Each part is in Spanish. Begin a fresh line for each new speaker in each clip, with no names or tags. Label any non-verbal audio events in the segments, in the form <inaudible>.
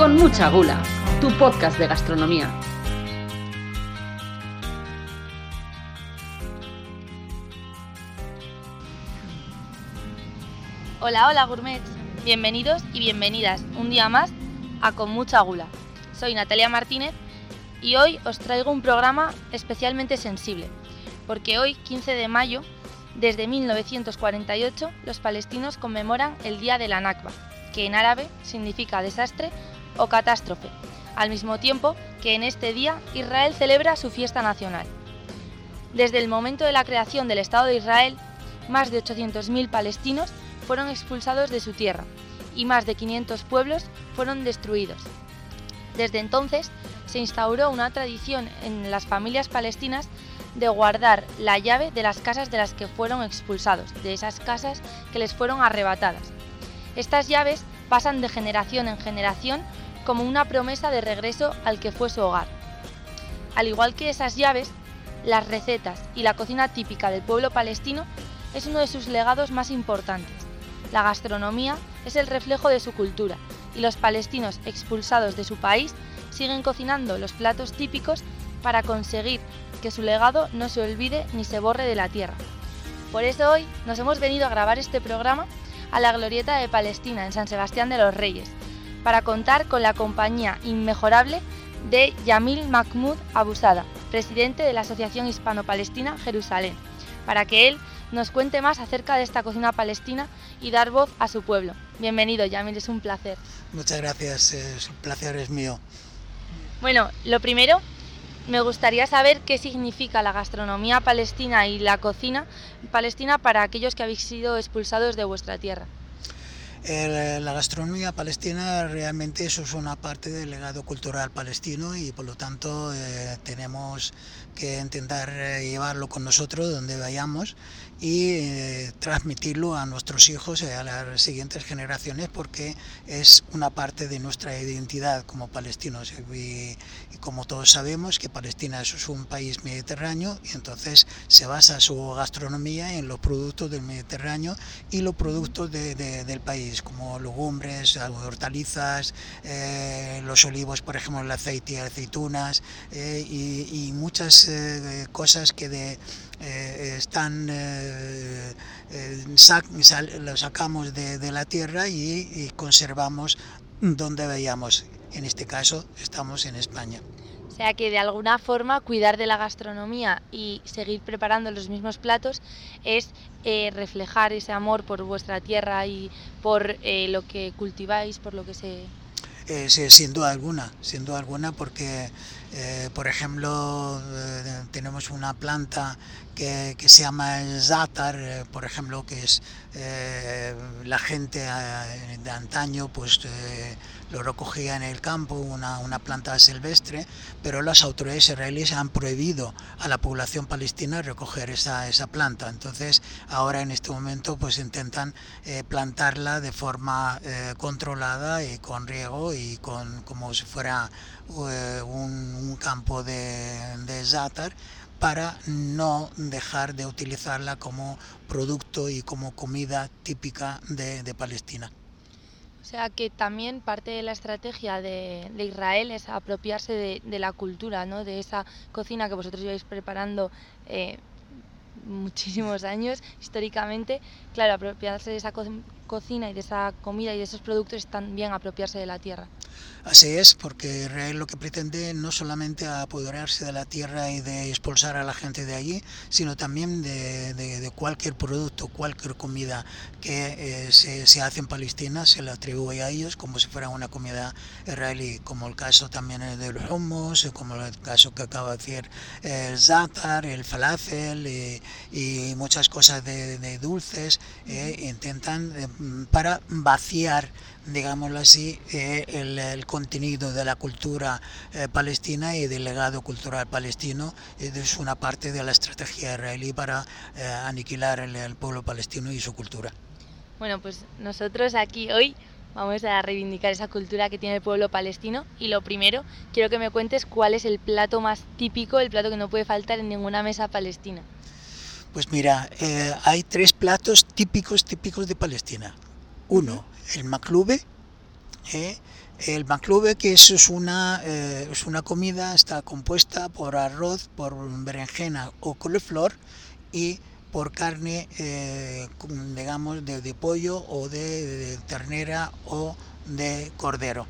Con mucha gula, tu podcast de gastronomía.
Hola, hola gourmets. Bienvenidos y bienvenidas un día más a Con mucha gula. Soy Natalia Martínez y hoy os traigo un programa especialmente sensible, porque hoy, 15 de mayo, desde 1948, los palestinos conmemoran el Día de la Nakba, que en árabe significa desastre o catástrofe, al mismo tiempo que en este día Israel celebra su fiesta nacional. Desde el momento de la creación del Estado de Israel, más de 800.000 palestinos fueron expulsados de su tierra y más de 500 pueblos fueron destruidos. Desde entonces se instauró una tradición en las familias palestinas de guardar la llave de las casas de las que fueron expulsados, de esas casas que les fueron arrebatadas. Estas llaves pasan de generación en generación como una promesa de regreso al que fue su hogar. Al igual que esas llaves, las recetas y la cocina típica del pueblo palestino es uno de sus legados más importantes. La gastronomía es el reflejo de su cultura y los palestinos expulsados de su país siguen cocinando los platos típicos para conseguir que su legado no se olvide ni se borre de la tierra. Por eso hoy nos hemos venido a grabar este programa a la Glorieta de Palestina en San Sebastián de los Reyes, para contar con la compañía inmejorable de Yamil Mahmoud Abusada, presidente de la Asociación Hispano-Palestina Jerusalén, para que él nos cuente más acerca de esta cocina palestina y dar voz a su pueblo. Bienvenido, Yamil, es un placer.
Muchas gracias, el placer es mío.
Bueno, lo primero, me gustaría saber qué significa la gastronomía palestina y la cocina palestina para aquellos que habéis sido expulsados de vuestra tierra.
la gastronomía palestina realmente eso es una parte del legado cultural palestino y por lo tanto eh, tenemos que intentar eh, llevarlo con nosotros donde vayamos y eh, transmitirlo a nuestros hijos y a las siguientes generaciones porque es una parte de nuestra identidad como palestinos como todos sabemos que Palestina es un país mediterráneo y entonces se basa su gastronomía en los productos del Mediterráneo y los productos del país como legumbres, hortalizas, eh, los olivos por ejemplo el aceite y aceitunas eh, y, muchas cosas que de eh, están, eh, eh, lo sacamos de, la tierra y, conservamos donde veíamos. En este caso estamos en España.
O sea que de alguna forma cuidar de la gastronomía y seguir preparando los mismos platos es reflejar ese amor por vuestra tierra y por lo que cultiváis, por lo que se...
Sí, sin duda alguna, sin duda alguna porque, por ejemplo, tenemos una planta que, se llama el Zatar, eh, por ejemplo, que es eh, la gente eh, de antaño, pues lo recogía en el campo, una, una, planta silvestre, pero las autoridades israelíes han prohibido a la población palestina recoger esa, esa planta. Entonces, ahora en este momento, pues intentan plantarla de forma controlada y con riego y con como si fuera un, campo de, de zátar para no dejar de utilizarla como producto y como comida típica de, Palestina.
O sea que también parte de la estrategia de, Israel es apropiarse de, la cultura, ¿no? de esa cocina que vosotros lleváis preparando eh, muchísimos años históricamente. Claro, apropiarse de esa cocina y de esa comida y de esos productos es también apropiarse de la tierra.
Así es, porque Israel lo que pretende no solamente apoderarse de la tierra y de expulsar a la gente de allí, sino también de, cualquier producto, cualquier comida que eh, se, hace en Palestina, se le atribuye a ellos como si fuera una comida israelí, como el caso también del hummus, como el caso que acaba de decir el zatar, el falafel y, muchas cosas de, dulces, eh, intentan eh, para vaciar digámoslo así, eh, el, contenido de la cultura eh, palestina y del legado cultural palestino. Es una parte de la estrategia israelí para eh, aniquilar el, pueblo palestino y su cultura.
Bueno, pues nosotros aquí hoy vamos a reivindicar esa cultura que tiene el pueblo palestino y lo primero, quiero que me cuentes cuál es el plato más típico, el plato que no puede faltar en ninguna mesa palestina.
Pues mira, hay tres platos típicos típicos de Palestina. Uno, el maclube, ¿eh? El que eso es una, eh, es una comida, está compuesta por arroz, por berenjena o coliflor y por carne, eh, digamos, de, pollo o de, ternera o de cordero.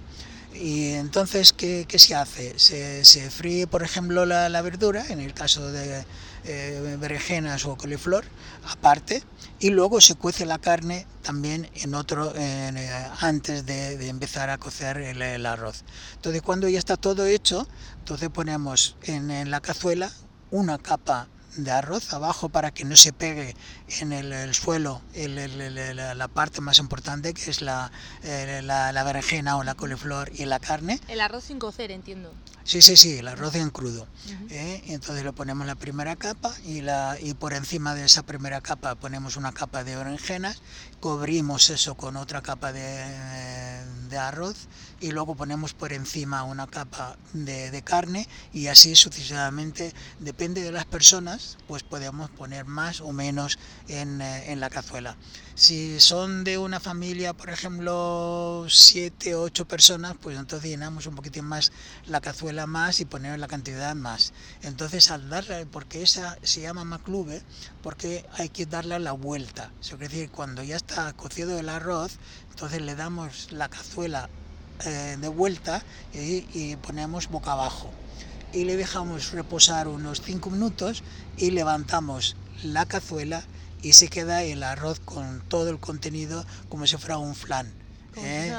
Y entonces, ¿qué, se hace? Se, se, fríe, por ejemplo, la, la verdura, en el caso de eh, berenjenas o coliflor aparte y luego se cuece la carne también en otro eh, antes de, empezar a cocer el, arroz. Entonces cuando ya está todo hecho, entonces ponemos en la cazuela una capa de arroz abajo para que no se pegue en el, suelo la parte más importante que es la, eh, la, la, berenjena o la coliflor y la carne.
El arroz sin cocer, entiendo.
Sí, sí, sí, el arroz en crudo. ¿eh? Entonces le ponemos la primera capa y, la, y por encima de esa primera capa ponemos una capa de berenjenas, cubrimos eso con otra capa de, de arroz y luego ponemos por encima una capa de, de carne y así sucesivamente, depende de las personas, pues podemos poner más o menos en, eh, en la cazuela. Si son de una familia, por ejemplo, siete o ocho personas, pues entonces llenamos un poquitín más la cazuela más y ponemos la cantidad más. Entonces al darle, porque esa se llama maclube, porque hay que darle la vuelta. Es decir, cuando ya está cocido el arroz, entonces le damos la cazuela eh, de vuelta y, y ponemos boca abajo. Y le dejamos reposar unos cinco minutos y levantamos la cazuela y se queda el arroz con todo el contenido como si fuera un flan.
¿Eh?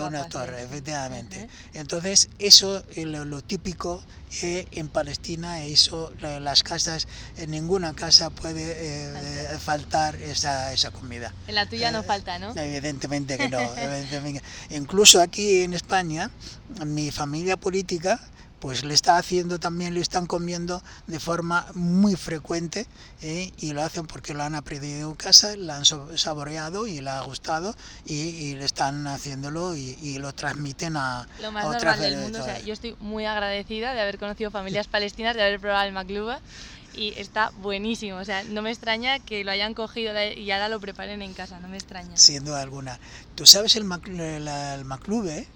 Una torre, efectivamente. Entonces, eso es lo, típico en Palestina, eso, las casas, en ninguna casa puede faltar esa, esa, comida.
En la tuya no falta, ¿no?
Evidentemente que no. <laughs> Incluso aquí en España, mi familia política pues le está haciendo también, le están comiendo de forma muy frecuente ¿eh? y lo hacen porque lo han aprendido en casa, lo han saboreado y le ha gustado y, le están haciéndolo y, lo transmiten a,
lo más
otras
normal del mundo. O sea, yo estoy muy agradecida de haber conocido familias palestinas, de haber probado el macluba y está buenísimo. O sea, no me extraña que lo hayan cogido y ahora lo preparen en casa, no me extraña.
Sin duda alguna. Tú sabes el, maclube,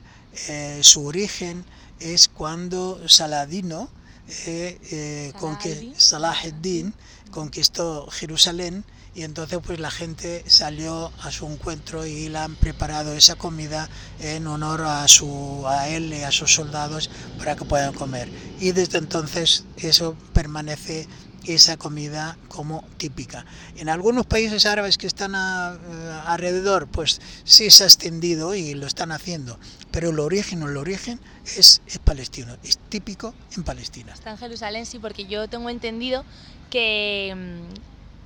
eh, su origen es cuando Saladino, eh, eh, Salah Salah conquistó Jerusalén y entonces pues la gente salió a su encuentro y le han preparado esa comida en honor a su a él y a sus soldados para que puedan comer. Y desde entonces eso permanece esa comida como típica. En algunos países árabes que están eh, alrededor, pues sí se ha extendido y lo están haciendo, pero el origen el origen es, es palestino, es típico en Palestina.
Está en Jerusalén, sí, porque yo tengo entendido que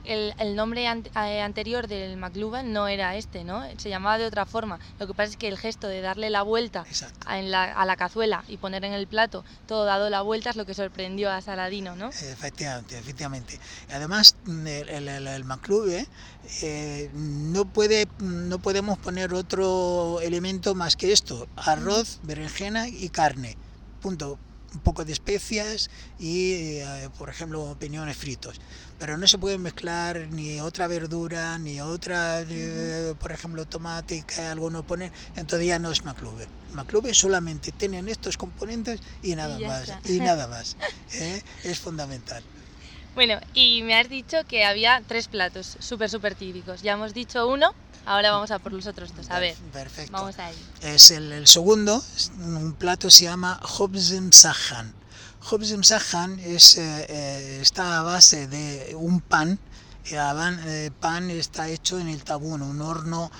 mm, el, nombre eh, anterior del McLuhan no era este, ¿no? Se llamaba de otra forma. Lo que pasa es que el gesto de darle la vuelta a, la, cazuela y poner en el plato todo dado la vuelta es lo que sorprendió a Saladino, ¿no?
Efectivamente, efectivamente. Además, el, el, eh, no, puede, no podemos poner otro elemento más que esto, arroz, berenjena y carne. Punto un poco de especias y, eh, por ejemplo, piñones fritos. Pero no se puede mezclar ni otra verdura, ni otra, eh, por ejemplo, tomate que alguno pone, entonces ya no es maclube. Maclube solamente tienen estos componentes y nada más. Y nada <laughs> más. ¿eh? Es fundamental.
Bueno, y me has dicho que había tres platos súper, súper típicos. Ya hemos dicho uno, Ahora vamos a por los otros dos. A ver,
Perfecto.
vamos a
Es el, segundo, un plato se llama Hobzim Sahan. Sahan es, eh, eh, está a base de un pan, el eh, pan está hecho en el tabún, un horno,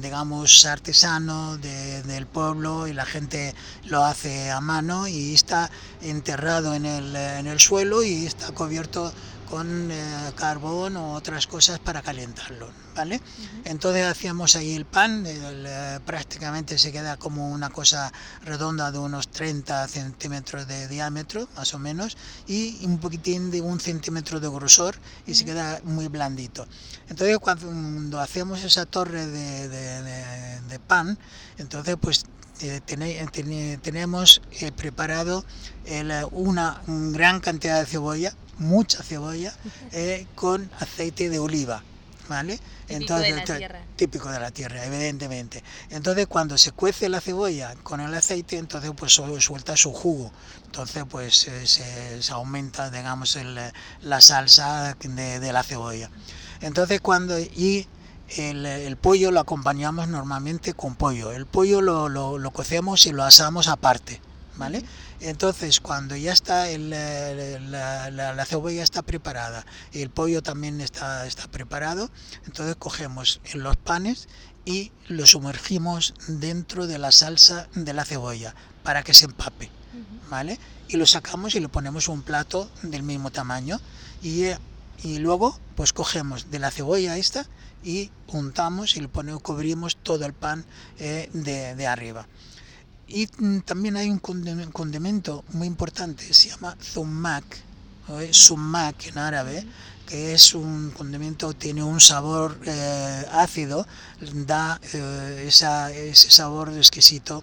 digamos, artesano del pueblo y la gente lo hace a mano y está enterrado en el, en el suelo y está cubierto con eh, carbón o otras cosas para calentarlo, ¿vale? Entonces hacíamos ahí el pan, eh, prácticamente se queda como una cosa redonda de unos 30 centímetros de diámetro, más o menos, y un poquitín de un centímetro de grosor y se queda muy blandito. Entonces cuando hacemos esa torre de, de pan, entonces pues eh, tenemos preparado una gran cantidad de cebolla, mucha cebolla, eh, con aceite de oliva. ¿vale?
Típico de la tierra.
Típico de la tierra, evidentemente. Entonces cuando se cuece la cebolla con el aceite, entonces pues suelta su jugo. Entonces pues eh, se, se, aumenta, digamos, el, la salsa de, de, la cebolla. Entonces cuando... Y el, el, pollo lo acompañamos normalmente con pollo. El pollo lo, lo, lo cocemos y lo asamos aparte, ¿vale? Entonces, cuando ya está el, la, la, la, cebolla está preparada y el pollo también está, está preparado, entonces cogemos los panes y los sumergimos dentro de la salsa de la cebolla para que se empape, ¿vale? Y lo sacamos y le ponemos un plato del mismo tamaño y, y luego pues cogemos de la cebolla esta y untamos y le ponemos, cubrimos todo el pan eh, de, de arriba. Y también hay un condimento muy importante, se llama zumak, o sumak en árabe, que es un condimento, tiene un sabor eh, ácido, da eh, esa, ese sabor exquisito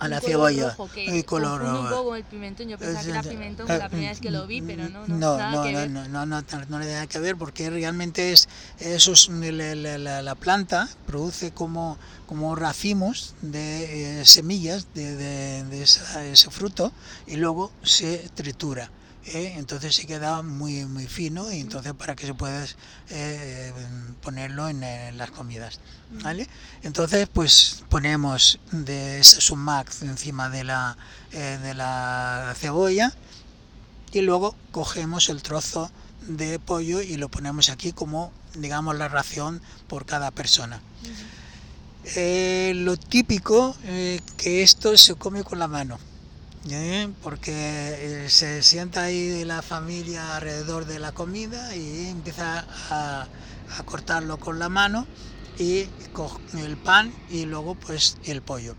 a la cebolla.
Rojo, que y color rojo. un poco el pimentón, yo pensaba que era pimentón la primera vez que lo vi, pero no, no, no, nada
no,
que
no,
ver.
no, no, no, no, le da que ver porque realmente es, eso es la, la, la planta produce como, como racimos de eh, semillas de, de, de esa, ese fruto y luego se tritura. ¿Eh? entonces se queda muy muy fino y entonces para que se pueda eh, ponerlo en, en, las comidas ¿vale? entonces pues ponemos de ese sumac encima de la, eh, de la cebolla y luego cogemos el trozo de pollo y lo ponemos aquí como digamos la ración por cada persona. Lo típico que esto se come con la mano ¿eh? porque eh, se sienta ahí la familia alrededor de la comida y empieza a, cortarlo con la mano y coge el pan y luego pues el pollo.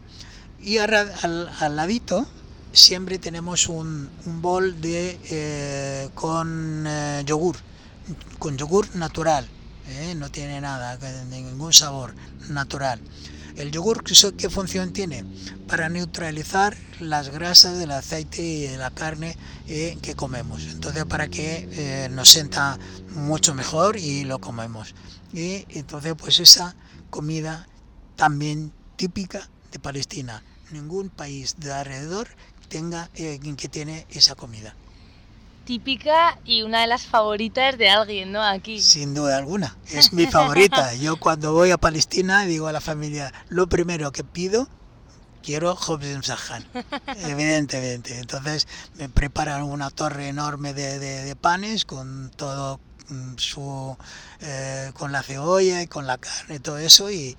Y al, al, al ladito siempre tenemos un, un bol de, eh, con yogur, con yogur natural, no tiene nada, ningún sabor, natural. El yogur, ¿qué función tiene? Para neutralizar las grasas del aceite y de la carne eh, que comemos. Entonces, para que eh, nos sienta mucho mejor y lo comemos. Y entonces, pues esa comida también típica de Palestina. Ningún país de alrededor tenga eh, que tiene esa comida
típica y una de las favoritas de alguien, ¿no? Aquí.
Sin duda alguna, es mi favorita. <laughs> Yo cuando voy a Palestina digo a la familia, lo primero que pido, quiero Hobson Sahan, <laughs> evidentemente. Entonces me preparan una torre enorme de, de, de panes con todo su, eh, con la cebolla y con la carne y todo eso y, y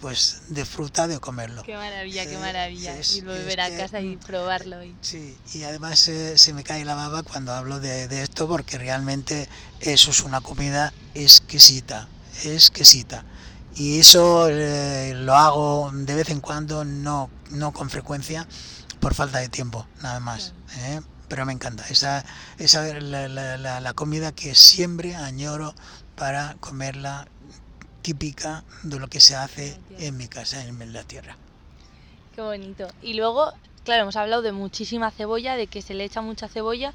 pues disfruta de comerlo.
Qué maravilla, qué maravilla. Es, y volver a casa y probarlo. Y...
Sí, y además eh, se me cae la baba cuando hablo de, de, esto porque realmente eso es una comida exquisita, exquisita. Y eso eh, lo hago de vez en cuando, no, no con frecuencia, por falta de tiempo, nada más. Claro. ¿eh? Pero me encanta, esa es la, la, la, la comida que siempre añoro para comerla típica de lo que se hace en mi casa, en la tierra.
Qué bonito. Y luego, claro, hemos hablado de muchísima cebolla, de que se le echa mucha cebolla.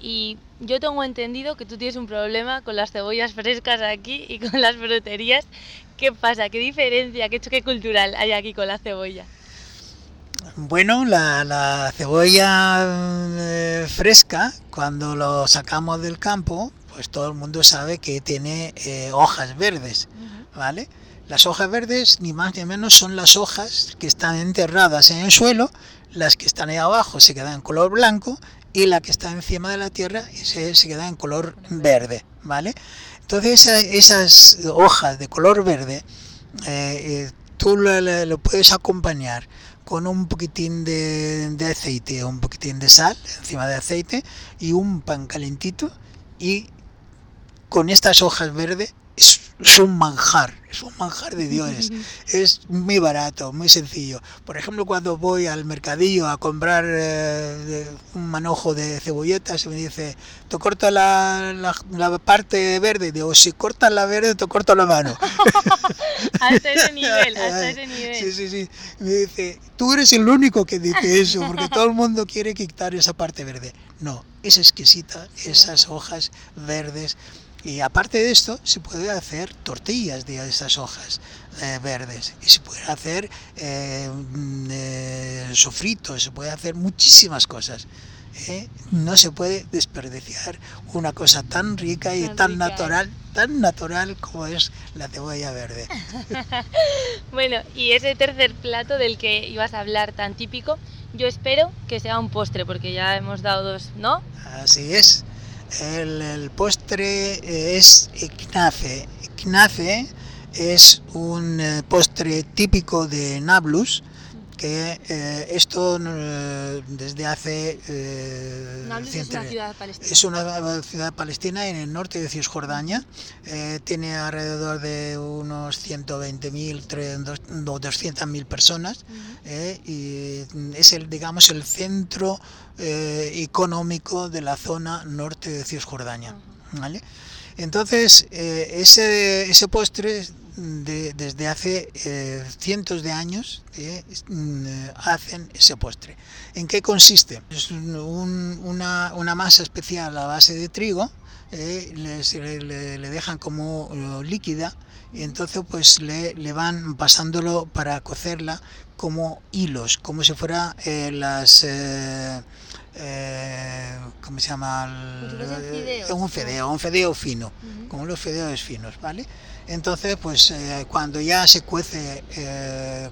Y yo tengo entendido que tú tienes un problema con las cebollas frescas aquí y con las fruterías. ¿Qué pasa? ¿Qué diferencia, qué choque cultural hay aquí con la cebolla?
Bueno, la, la cebolla eh, fresca, cuando lo sacamos del campo, pues todo el mundo sabe que tiene eh, hojas verdes. ¿Vale? Las hojas verdes, ni más ni menos, son las hojas que están enterradas en el suelo, las que están ahí abajo se quedan en color blanco y la que está encima de la tierra se, se en color verde, ¿vale? Entonces esa, esas hojas de color verde, eh, tú lo, lo, puedes acompañar con un poquitín de, de aceite, un poquitín de sal encima de aceite y un pan calentito y con estas hojas verdes es, es, un manjar, es un manjar de dioses. <laughs> es muy barato, muy sencillo. Por ejemplo, cuando voy al mercadillo a comprar eh, un manojo de cebolletas, se me dice, te corto la, la, la, parte verde. Digo, si cortas la verde, te corto la mano. <laughs>
hasta ese nivel, hasta ese nivel.
Sí, sí, sí. Me dice, tú eres el único que dice eso, porque todo el mundo quiere quitar esa parte verde. No, es exquisita, <laughs> esas hojas verdes Y aparte de esto, se puede hacer tortillas de esas hojas eh, verdes y se puede hacer eh, mm, eh, sofritos, se puede hacer muchísimas cosas. ¿eh? No se puede desperdiciar una cosa tan rica y
Tan
tan
rica,
natural, tan natural como es la cebolla verde. <laughs>
Bueno, y ese tercer plato del que ibas a hablar tan típico, yo espero que sea un postre, porque ya hemos dado dos, ¿no?
Así es. El, postre eh, es knafe. Knafe es un eh, postre típico de Nablus, que eh, esto eh, desde hace... eh,
Nablus es una ciudad palestina.
es una ciudad palestina en el norte de Cisjordania. Eh, tiene alrededor de unos 120.000, tre- dos- no, 200.000 personas.
Ujú.
eh, y es el, digamos, el centro eh, económico de la zona norte de Cisjordania. ¿vale? Entonces, eh, ese, ese postre de- desde hace eh, cientos de años eh, mm, hacen ese postre. ¿En qué consiste? Es un- un- una, masa especial a base de trigo, le, le- dejan como líquida y entonces pues le, le van pasándolo para cocerla como hilos, como si fuera las... eh, ¿Cómo se llama? El- un fideo, un fideo fino
Ujú.
como los fideos finos, ¿vale? Entonces, pues eh, cuando ya se cuece eh,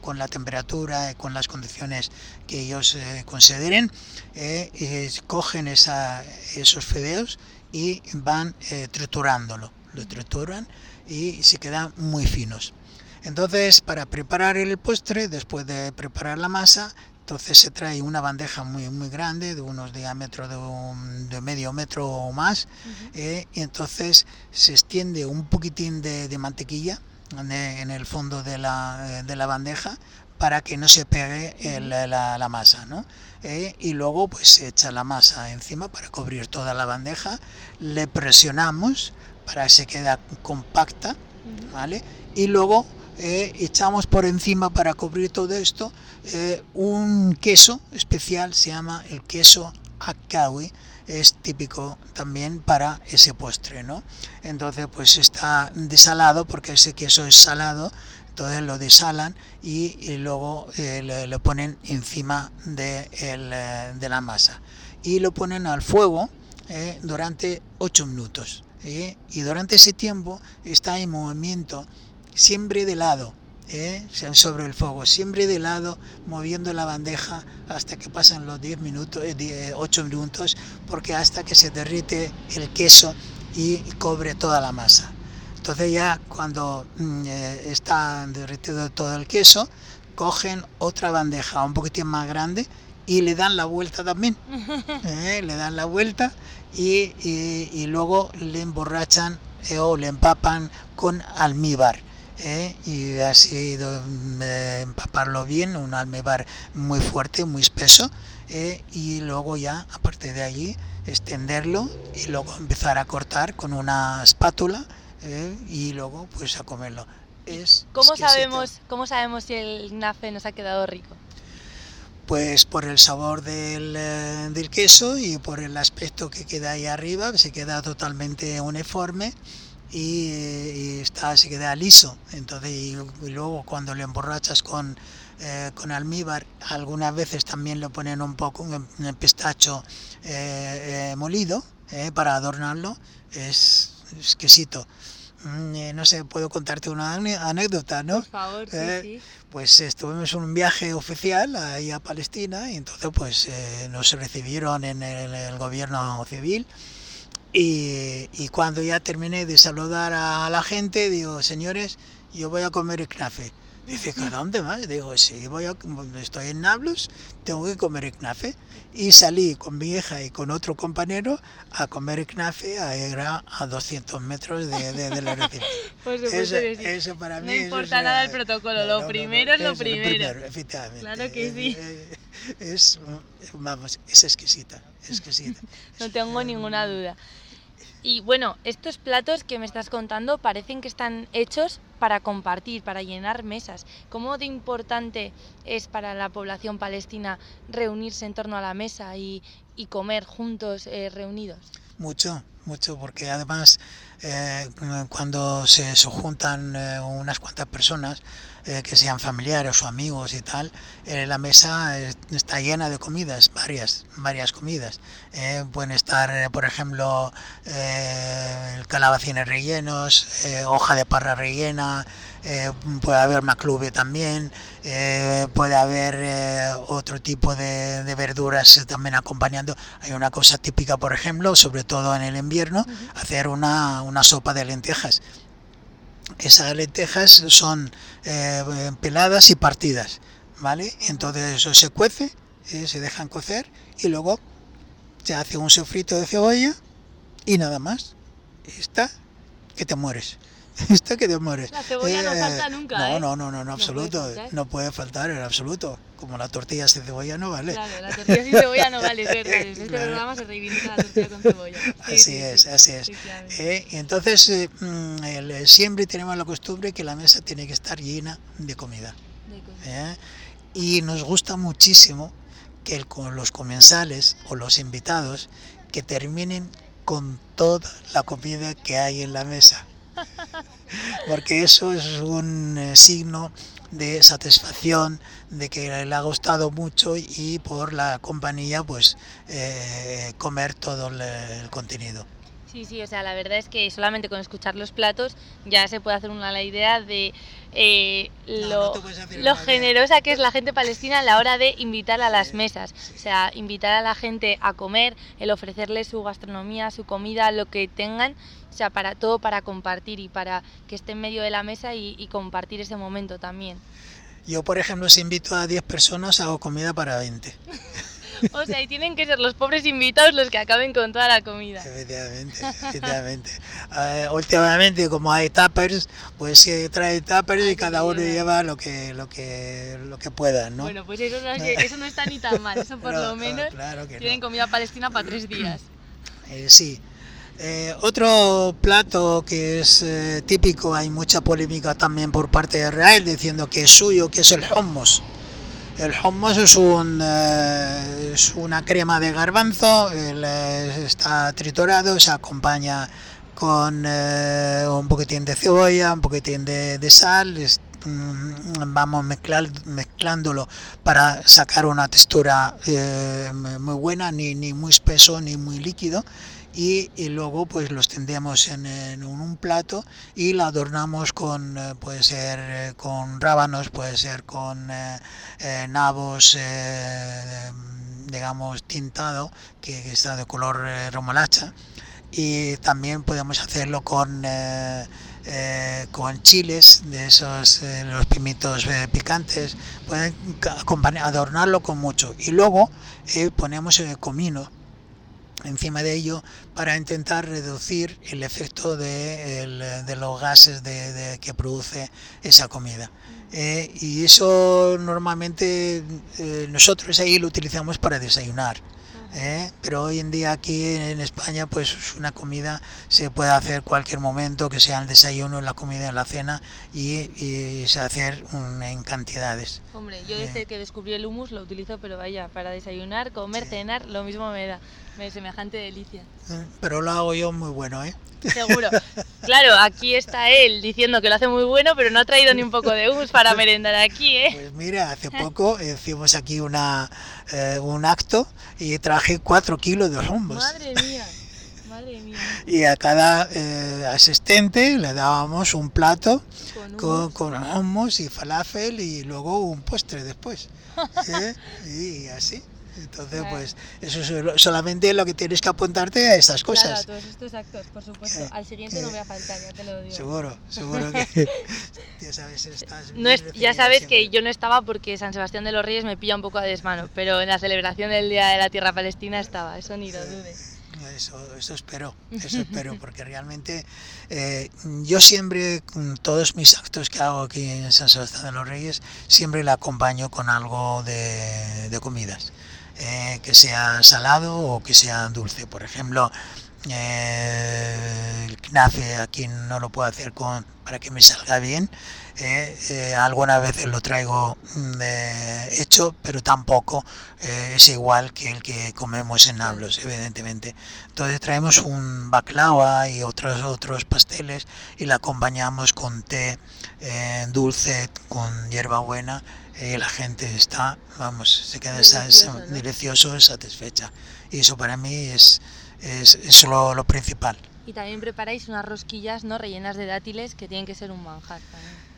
con la temperatura y con las condiciones que ellos eh, consideren, eh, cogen esa- esos fideos y van triturándolo. Lo trituran y se quedan muy finos. Entonces, para preparar el postre, después de preparar la masa, entonces se trae una bandeja muy, muy grande, de unos diámetros de, un- de medio metro o más, eh, y entonces se extiende un poquitín de, de mantequilla en e- en el fondo de la, eh, de la bandeja para que no se pegue el- la, la masa, ¿no? Eh, y luego pues se echa la masa encima para cubrir toda la bandeja, le presionamos para que se quede compacta. ¿vale? Y luego eh, echamos por encima para cubrir todo esto eh, un queso especial, se llama el queso akawi, es típico también para ese postre, ¿no? Entonces pues está desalado porque ese queso es salado, entonces lo desalan y, y luego eh, le, le ponen encima de, el, eh, de la masa y lo ponen al fuego eh, durante 8 minutos. ¿eh? Y durante ese tiempo está en movimiento siempre de lado, ¿eh? Sobre el fuego, siempre de lado, moviendo la bandeja hasta que pasan los 10 minutos, eh, die- 8 minutos, porque hasta que se derrite el queso y cobre toda la masa. Entonces ya cuando mm, eh, está derretido todo el queso, cogen otra bandeja un poquitín más grande y le dan la vuelta también. <laughs> ¿eh? Le dan la vuelta y, y- y luego le emborrachan eh, o le empapan con almíbar. ¿Eh? Y así empaparlo bien, un almíbar muy fuerte, muy espeso. ¿eh? Y luego ya, a partir de allí, extenderlo y luego empezar a cortar con una espátula ¿eh? y luego pues a comerlo. Es
¿Cómo
exquisito.
sabemos, ¿Cómo sabemos si el nafe nos ha quedado rico?
Pues por el sabor del, eh, del queso y por el aspecto que queda ahí arriba, se queda totalmente uniforme y, y está, se queda liso. Entonces, y, y luego cuando lo emborrachas con, eh, con almíbar, algunas veces también le ponen un poco un, un pistacho eh, eh, molido eh, para adornarlo, es exquisito. Mm, eh, no sé, puedo contarte una anécdota, ¿no?
Por favor, sí,
Eh,
sí.
pues estuvimos en un viaje oficial ahí a Palestina y entonces pues nos recibieron en el, el gobierno civil y, y cuando ya terminé de saludar a la gente digo señores yo voy a comer el knafe dice ¿a dónde más? digo sí voy a, estoy en Nablus tengo que comer el knafe y salí con mi hija y con otro compañero a comer el knafe a, a 200 metros de, de, aeropuerto. <laughs>
Por supuesto
Eso, eso para
No
mí eso
importa
es
nada el protocolo,
no,
lo
no, no,
primero es lo
eso,
primero.
efectivamente.
Claro que sí.
Eh, eh, Es, vamos, es exquisita, exquisita. <laughs>
No tengo ninguna duda. Y bueno, estos platos que me estás contando parecen que están hechos para compartir, para llenar mesas. ¿Cómo de importante es para la población palestina reunirse en torno a la mesa y, comer juntos, eh, reunidos?
Mucho, mucho, porque además eh, cuando se, se juntan eh, unas cuantas personas, eh, que sean familiares o amigos y tal, eh, la mesa está llena de comidas, varias, varias comidas. Eh, pueden estar, por ejemplo, calabacines rellenos, hoja de parra rellena, puede haber maclube también, puede haber otro tipo de, de, verduras también acompañando. Hay una cosa típica, por ejemplo, sobre todo en el invierno, hacer una, una sopa de lentejas esas lentejas son eh, peladas y partidas, ¿vale? Entonces eso se cuece, eh, se dejan cocer y luego se hace un sofrito de cebolla y nada más. Está, que te mueres. <laughs> Está que te mueres.
La cebolla no
Eh,
falta nunca,
No,
¿eh?
no, no, no, en
No
absoluto. No puede faltar en absoluto. Como la tortilla sin cebolla no vale.
Claro, la tortilla sin cebolla no vale, es. En <laughs> este
Claro.
programa se reivindica la tortilla con cebolla. Sí,
Así
sí,
es,
sí,
así es. Eh, y entonces eh, mm, el- eh, siempre tenemos la costumbre que la mesa tiene que estar llena de comida.
De.
¿eh? Y nos gusta muchísimo que el- con los comensales o los invitados que terminen con toda la comida que hay en la mesa. <laughs> Porque eso es un signo de satisfacción, de que le ha gustado mucho y por la compañía pues eh, comer todo el, el contenido.
Sí, sí, o sea, la verdad es que solamente con escuchar los platos ya se puede hacer una la idea de eh, lo,
no
generosa que es la gente palestina a la hora de invitar a las mesas. O sea, invitar a la gente a comer, el ofrecerles su gastronomía, su comida, lo que tengan, o sea, para todo para compartir y para que esté en medio de la mesa y, y compartir ese momento también.
Yo, por ejemplo, si invito a 10 personas, hago comida para 20. <laughs> <laughs>
O sea, y tienen que ser los pobres invitados los que acaben con toda la comida.
Efectivamente, efectivamente. <laughs> Eh, últimamente, como hay tuppers, pues se trae tuppers y cada uno lleva lo que, lo que, lo que pueda, ¿no?
Bueno, pues eso no, es- <laughs> eso no está ni tan mal, eso por
No,
lo
no,
menos
claro que
tienen
no.
comida palestina para tres días. <clears throat>
Eh, sí. Eh, otro plato que es eh, típico, hay mucha polémica también por parte de Israel diciendo que es suyo, que es el hummus. El hummus es, un, eh, es una crema de garbanzo, eh, está triturado, se acompaña con eh, un poquitín de cebolla, un poquitín de, sal, mm, vamos mezclar, mezclándolo para sacar una textura muy buena, ni, ni muy espeso ni muy líquido. Y, luego pues los tendemos en, un plato y la adornamos con eh, puede ser eh, con rábanos puede ser con eh, nabos eh, digamos tintado que, está de color eh, remolacha y también podemos hacerlo con con chiles de esos eh, los pimientos eh, picantes. Pueden adornarlo con mucho. Y luego ponemos el comino encima de ello para intentar reducir el efecto de, el- de los gases de, de- que produce esa comida. Eh, y eso normalmente eh, nosotros ahí lo utilizamos para desayunar. ¿eh? Pero hoy en día aquí en España pues es una comida se puede hacer cualquier momento, que sea el desayuno, la comida, la cena y, y se hacer mm, en cantidades.
Hombre, yo desde que descubrí el hummus lo utilizo, pero vaya, para desayunar, comer,
Sí.
cenar, lo mismo me da. Me semejante delicia.
¿eh? Pero lo hago yo muy bueno, ¿eh?
Seguro. <laughs> Claro, aquí está él diciendo que lo hace muy bueno, pero no ha traído ni un poco de hummus para merendar aquí, ¿eh?
Pues mira, hace poco <laughs> hicimos aquí una, eh, un acto y traje cuatro kilos de hummus.
Madre mía, madre mía.
Y a cada eh, asistente le dábamos un plato
Con
con,
hummus.
con hummus y falafel y luego un postre después. <laughs> ¿eh? Y así. Entonces,
Claro.
pues eso es lo- solamente lo que tienes que apuntarte a estas
Claro, a
cosas.
todos estos actos, por supuesto.
Eh,
Al siguiente
eh,
no voy a faltar, ya te lo digo.
Seguro, seguro que <laughs> ya sabes, estás
No es, ya sabes que yo no estaba porque San Sebastián de los Reyes me pilla un poco a desmano, pero en la celebración del Día de la Tierra Palestina estaba, eso ni lo dudes.
Eso, eso espero, eso <laughs> espero, porque realmente eh, yo siempre, con todos mis actos que hago aquí en San Sebastián de los Reyes, siempre la acompaño con algo de, de comidas, eh, que sea salado o que sea dulce. Por ejemplo, eh, el knafe aquí no lo puedo hacer con para que me salga bien eh, eh, algunas veces lo traigo mm, hecho pero tampoco es igual que el que comemos en Nablos evidentemente. Entonces traemos un baklava y otros otros pasteles y la acompañamos con té dulce con hierbabuena y la gente está vamos se queda delicioso, delicioso satisfecha. Y eso para mí es es, lo, lo, principal.
Y también preparáis unas rosquillas no rellenas de dátiles que tienen que ser un manjar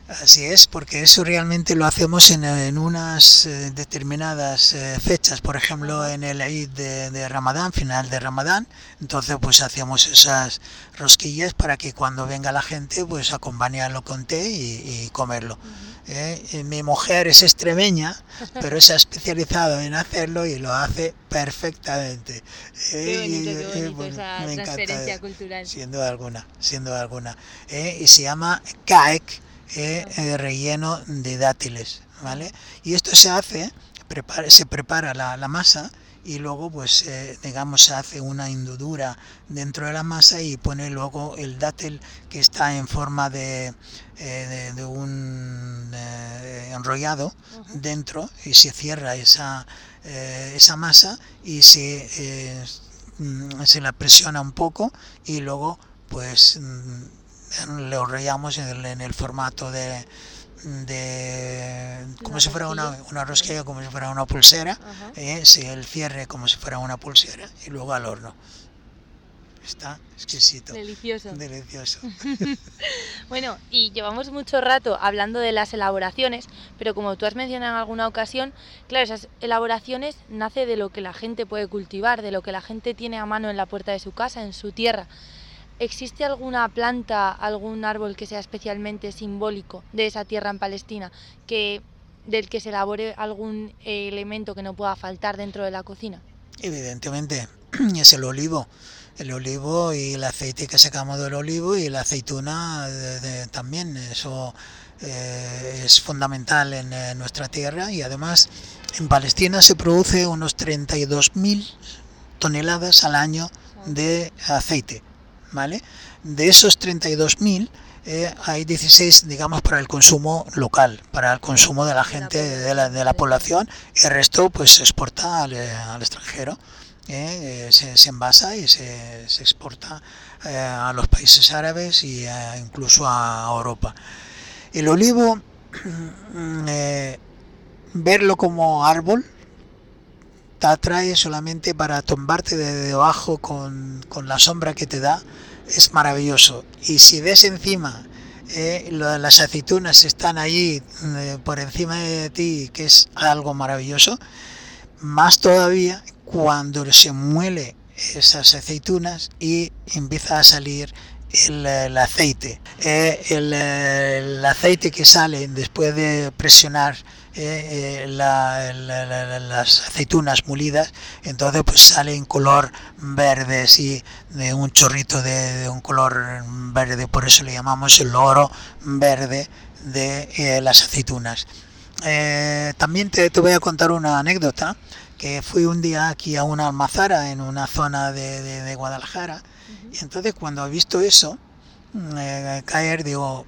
Así es, porque eso realmente lo hacemos en, en unas eh, determinadas eh, fechas, por ejemplo en el Eid de, de, Ramadán, final de Ramadán, entonces pues hacemos esas rosquillas para que cuando venga la gente pues acompañarlo con té y, comerlo. ¿eh? mi mujer es extremeña, pero se ha especializado en hacerlo y lo hace perfectamente.
Qué bonito, esa transferencia cultural.
Siendo alguna, siendo alguna. y se llama CAEC, ¿eh? relleno de dátiles. ¿vale? Y esto se hace, se prepara la, la masa y luego pues eh, digamos se hace una indudura dentro de la masa y pone luego el dátil que está en forma de, eh, de, un eh, enrollado dentro y se cierra esa, esa masa y se, mm, se la presiona un poco y luego pues mm, lo enrollamos en el formato de de como si fuera una, una, rosquilla, como si fuera una pulsera, eh, el cierre como si fuera una pulsera y luego al horno. Está exquisito.
Delicioso.
Delicioso. <laughs>
bueno, y llevamos mucho rato hablando de las elaboraciones, pero como tú has mencionado en alguna ocasión, claro, esas elaboraciones nace de lo que la gente puede cultivar, de lo que la gente tiene a mano en la puerta de su casa, en su tierra. ¿Existe alguna planta, algún árbol que sea especialmente simbólico de esa tierra en Palestina, que, del que se elabore algún elemento que no pueda faltar dentro de la cocina?
Evidentemente, <clears throat> es el olivo. El olivo y el aceite que sacamos del olivo y la aceituna también. Eso eh, es fundamental en, en, nuestra tierra y además en Palestina se produce unos 32.000 toneladas al año de aceite. ¿Vale? De esos 32.000 eh, hay 16, digamos, para el consumo local, para el consumo de la gente, de la, de la población, y el resto pues se exporta al, eh, extranjero. Eh, se, envasa y se, exporta a los países árabes y incluso a Europa. El olivo, <clears throat> verlo como árbol, te atrae solamente para tombarte de debajo con, con la sombra que te da, es maravilloso. Y si ves encima eh, las aceitunas están ahí eh, por encima de ti, que es algo maravilloso, más todavía cuando se muele esas aceitunas y empieza a salir el, aceite. Eh, el, aceite que sale después de presionar eh, eh, las aceitunas molidas, entonces pues sale en color verde, sí, de un chorrito de, un color verde, por eso le llamamos el oro verde de las aceitunas. también te, te voy a contar una anécdota que fui un día aquí a una almazara en una zona de Guadalajara y entonces cuando he visto eso mm, caer, digo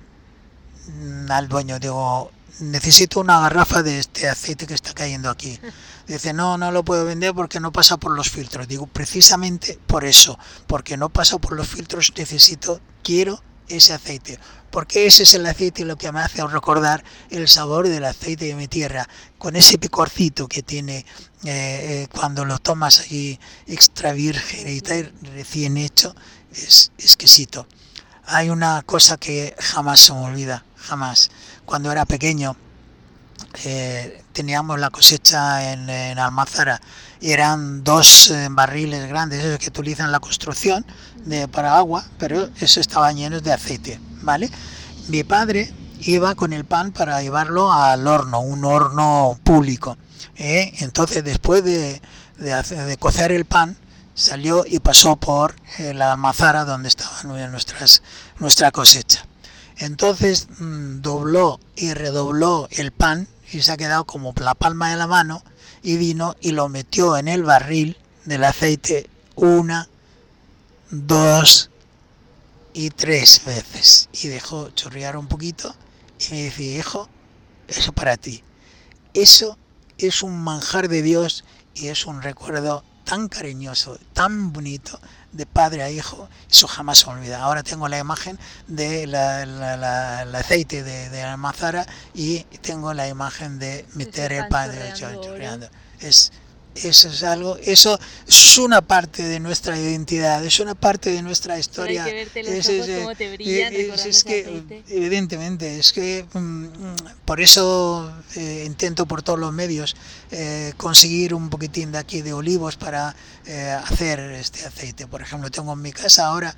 mm, al dueño, digo, necesito una garrafa de este aceite que está cayendo aquí. Dice, no, no lo puedo vender porque no pasa por los filtros. Digo, precisamente por eso, porque no pasa por los filtros, necesito, quiero ese aceite. Porque ese es el aceite lo que me hace recordar el sabor del aceite de mi tierra, con ese picorcito que tiene eh, eh, cuando lo tomas allí extra virgen y recién hecho, es exquisito. Hay una cosa que jamás se me olvida, jamás. Cuando era pequeño eh, teníamos la cosecha en, en Almazara y eran dos barriles grandes, esos que utilizan la construcción de, para agua, pero eso estaba lleno de aceite, ¿vale? Mi padre iba con el pan para llevarlo al horno, un horno público. ¿eh? Entonces, después de, de, cocer el pan, salió y pasó por eh, la mazara donde estaba nuestras, nuestra cosecha. Entonces mm, dobló y redobló el pan y se ha quedado como la palma de la mano y vino y lo metió en el barril del aceite una dos y tres veces. Y dejó chorrear un poquito y me dice, hijo, eso para ti. Eso es un manjar de Dios y es un recuerdo tan cariñoso, tan bonito de padre a hijo, eso jamás se olvida. Ahora tengo la imagen del de aceite de, de, la mazara y tengo la imagen de meter el chorreando. Es, eso es algo, eso es una parte de nuestra identidad, es una parte de nuestra historia.
Hay que los es, ojos, cómo te brillan,
es, es que, evidentemente, es que mm, por eso eh, intento por todos los medios eh, conseguir un poquitín de aquí de olivos para eh, hacer este aceite. Por ejemplo, tengo en mi casa ahora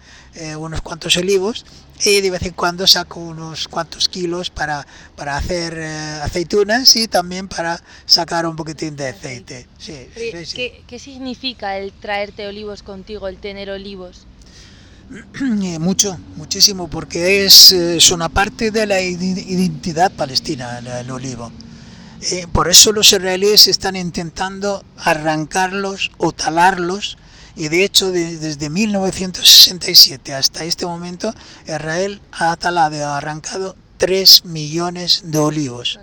unos cuantos olivos y de vez en cuando saco unos cuantos kilos para, para hacer aceitunas y también para sacar un poquitín de aceite. Sí,
¿Qué, ¿Qué significa el traerte olivos contigo, el tener olivos? <clears throat>
Mucho, muchísimo, porque es, es, una parte de la identidad palestina el, olivo. Eh, por eso los israelíes están intentando arrancarlos o talarlos y de hecho desde 1967 hasta este momento Israel ha talado y arrancado 3 millones de olivos.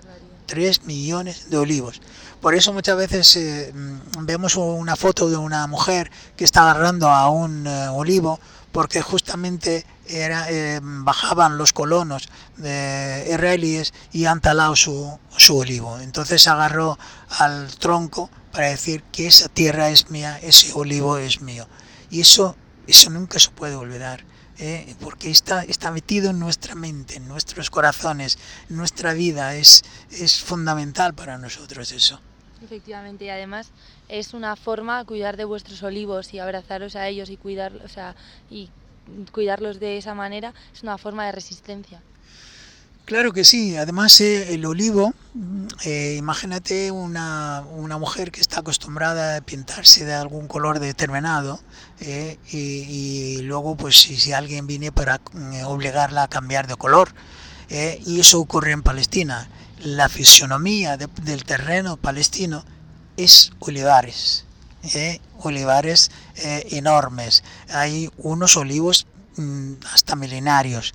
3 millones de olivos. Por eso muchas veces eh, vemos una foto de una mujer que está agarrando a un eh, olivo porque justamente era, eh, bajaban los colonos de israelíes y han talado su, su olivo. Entonces agarró al tronco para decir que esa tierra es mía, ese olivo es mío. Y eso, eso nunca se puede olvidar. ¿eh? porque está, está metido en nuestra mente, en nuestros corazones, en nuestra vida, es, es fundamental para nosotros eso.
Efectivamente, y además es una forma de cuidar de vuestros olivos y abrazaros a ellos y, o sea, y cuidarlos de esa manera, es una forma de resistencia.
Claro que sí, además eh, el olivo, eh, imagínate una, una, mujer que está acostumbrada a pintarse de algún color determinado eh, y, luego pues si, si, alguien viene para obligarla a cambiar de color y eso ocurre en Palestina. La fisionomía del terreno palestino es olivares, olivares enormes. Hay unos olivos mm, hasta milenarios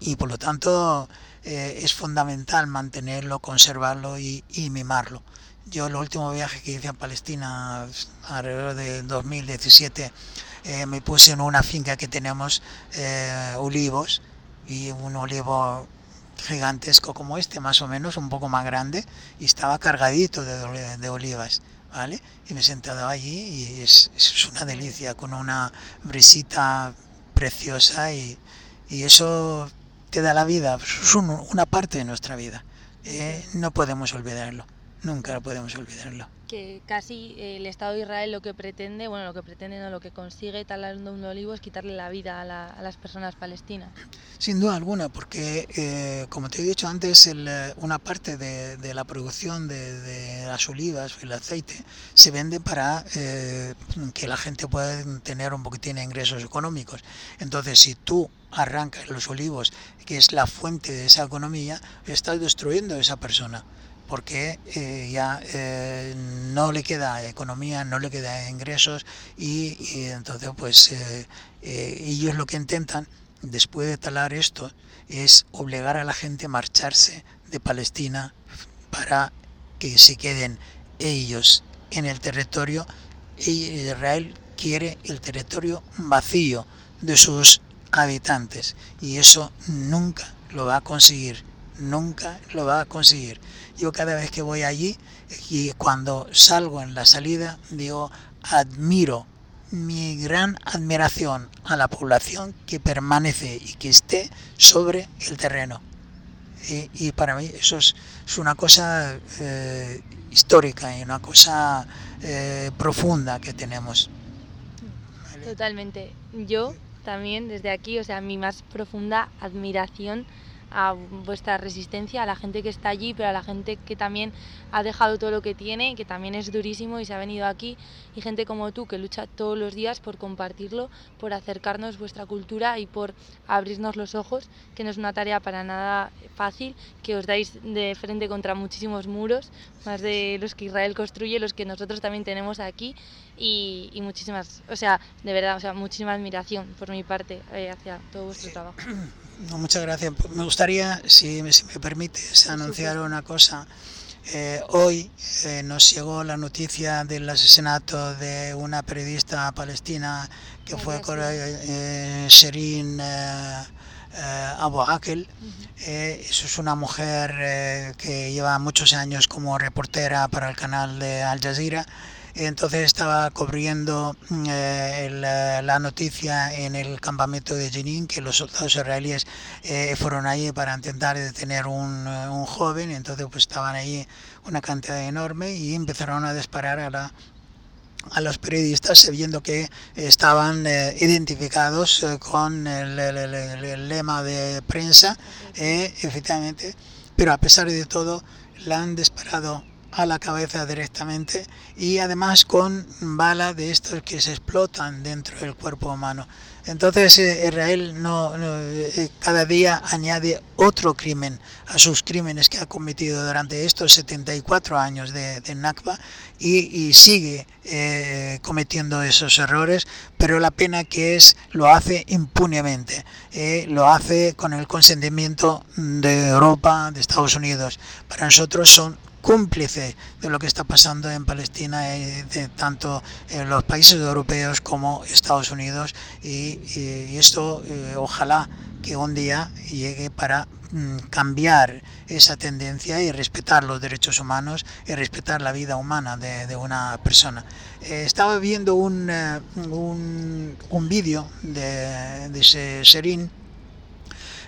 y por lo tanto eh, es fundamental mantenerlo, conservarlo y, mimarlo. Yo el último viaje que hice a Palestina, alrededor de 2017, eh, me puse en una finca que tenemos eh, olivos y un olivo gigantesco como este, más o menos, un poco más grande, y estaba cargadito de, olivas. ¿Vale? Y me he sentado allí y es, es una delicia, con una brisita preciosa y, y eso da la vida, es una parte de nuestra vida. Eh, no podemos olvidarlo, nunca podemos olvidarlo.
Que casi eh, el Estado de Israel lo que pretende, bueno, lo que pretende, no lo que consigue talando un olivo es quitarle la vida a, las personas palestinas.
Sin duda alguna, porque eh, como te he dicho antes, una parte de, la producción de, las olivas, el aceite, se vende para que la gente pueda tener un poquitín de ingresos económicos. Entonces, si tú arrancas los olivos, que es la fuente de esa economía, estás destruyendo a esa persona porque eh, ya eh, no le queda economía, no le queda ingresos y, entonces pues eh, ellos lo que intentan después de talar esto es obligar a la gente a marcharse de Palestina para que se queden ellos en el territorio. Y Israel quiere el territorio vacío de sus habitantes y eso nunca lo va a conseguir, nunca lo va a conseguir. Yo cada vez que voy allí y cuando salgo en la salida digo admiro mi gran admiración a la población que permanece y que esté sobre el terreno. Y, para mí eso es, una cosa eh, histórica y una cosa eh, profunda que tenemos.
Totalmente. Yo también desde aquí, o sea, mi más profunda admiración a vuestra resistencia, a la gente que está allí, pero a la gente que también ha dejado todo lo que tiene, que también es durísimo y se ha venido aquí, y gente como tú que lucha todos los días por compartirlo, por acercarnos vuestra cultura y por abrirnos los ojos, que no es una tarea para nada fácil, que os dais de frente contra muchísimos muros, más de los que Israel construye, los que nosotros también tenemos aquí, y, muchísimas, o sea, de verdad, o sea, muchísima admiración por mi parte eh, hacia todo vuestro trabajo. <clears throat>
muchas gracias. Me gustaría, si, me permites, anunciar una cosa. Eh, hoy eh, nos llegó la noticia del asesinato de una periodista palestina que fue eh, Sherin Abu Akel. eso es una mujer que lleva muchos años como reportera para el canal de Al Jazeera entonces estaba cubriendo mm, eh, eh, la noticia en el campamento de Jenin que los soldados israelíes eh, fueron allí para intentar detener un, un joven. Entonces pues estaban ahí una cantidad enorme y empezaron a disparar a la a los periodistas viendo que estaban identificados con el, el, lema de prensa, efectivamente, pero a pesar de todo la han disparado a la cabeza directamente y además con balas de estos que se explotan dentro del cuerpo humano. Entonces eh, Israel no, eh, cada día añade otro crimen a sus crímenes que ha cometido durante estos 74 años de, de Nakba y, sigue eh, cometiendo esos errores, pero la pena que es lo hace impunemente, lo hace con el consentimiento de Europa, de Estados Unidos. Para nosotros son cómplice de lo que está pasando en Palestina, y de, tanto en los países europeos como Estados Unidos. Y, esto eh, ojalá que un día llegue para mm, cambiar esa tendencia y respetar los derechos humanos y respetar la vida humana de, una persona. Eh, estaba viendo un, eh, un, un vídeo de, de Serin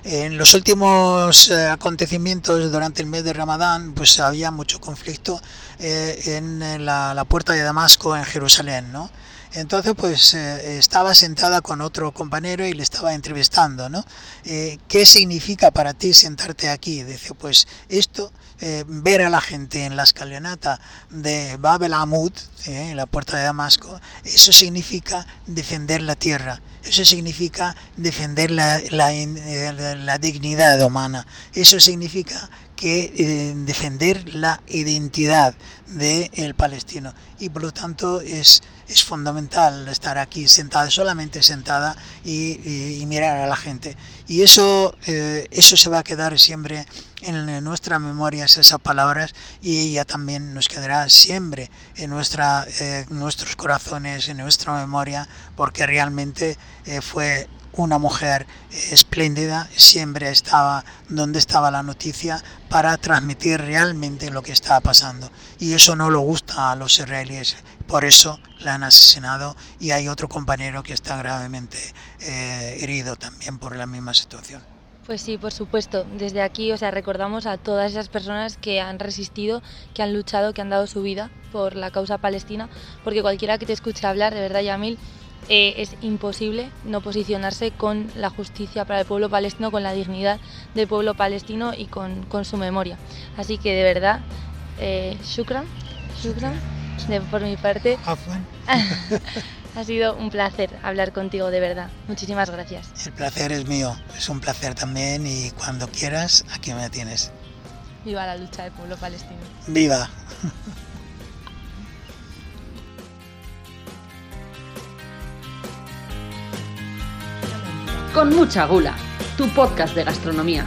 en los últimos eh, acontecimientos durante el mes de Ramadán, pues había mucho conflicto eh, en la, puerta de Damasco en Jerusalén, ¿no? Entonces, pues eh, estaba sentada con otro compañero y le estaba entrevistando, ¿no? ¿Qué significa para ti sentarte aquí? Dice, pues esto, ver a la gente en la escalinata de Babel Amud, en la puerta de Damasco, eso significa defender la tierra eso significa defender la, la, dignidad humana. Eso significa que eh, defender la identidad del palestino. Y por lo tanto es, es fundamental estar aquí sentada, solamente sentada y, mirar a la gente. Y eso, eh, eso se va a quedar siempre en nuestra memoria, esas palabras, y ella también nos quedará siempre en nuestra, eh, nuestros corazones, en nuestra memoria, porque realmente eh, fue una mujer espléndida, siempre estaba donde estaba la noticia para transmitir realmente lo que estaba pasando. Y eso no lo gusta a los israelíes, por eso la han asesinado y hay otro compañero que está gravemente eh, herido también por la misma situación.
Pues sí, por supuesto. Desde aquí, o sea, recordamos a todas esas personas que han resistido, que han luchado, que han dado su vida por la causa palestina, porque cualquiera que te escuche hablar, de verdad, Yamil, eh, es imposible no posicionarse con la justicia para el pueblo palestino, con la dignidad del pueblo palestino y con, su memoria. Así que de verdad, eh, shukran, shukran, por mi parte. <laughs> Ha sido un placer hablar contigo, de verdad. Muchísimas gracias.
El placer es mío, es un placer también y cuando quieras, aquí me tienes.
Viva la lucha del pueblo palestino.
Viva.
Con mucha gula, tu podcast de gastronomía.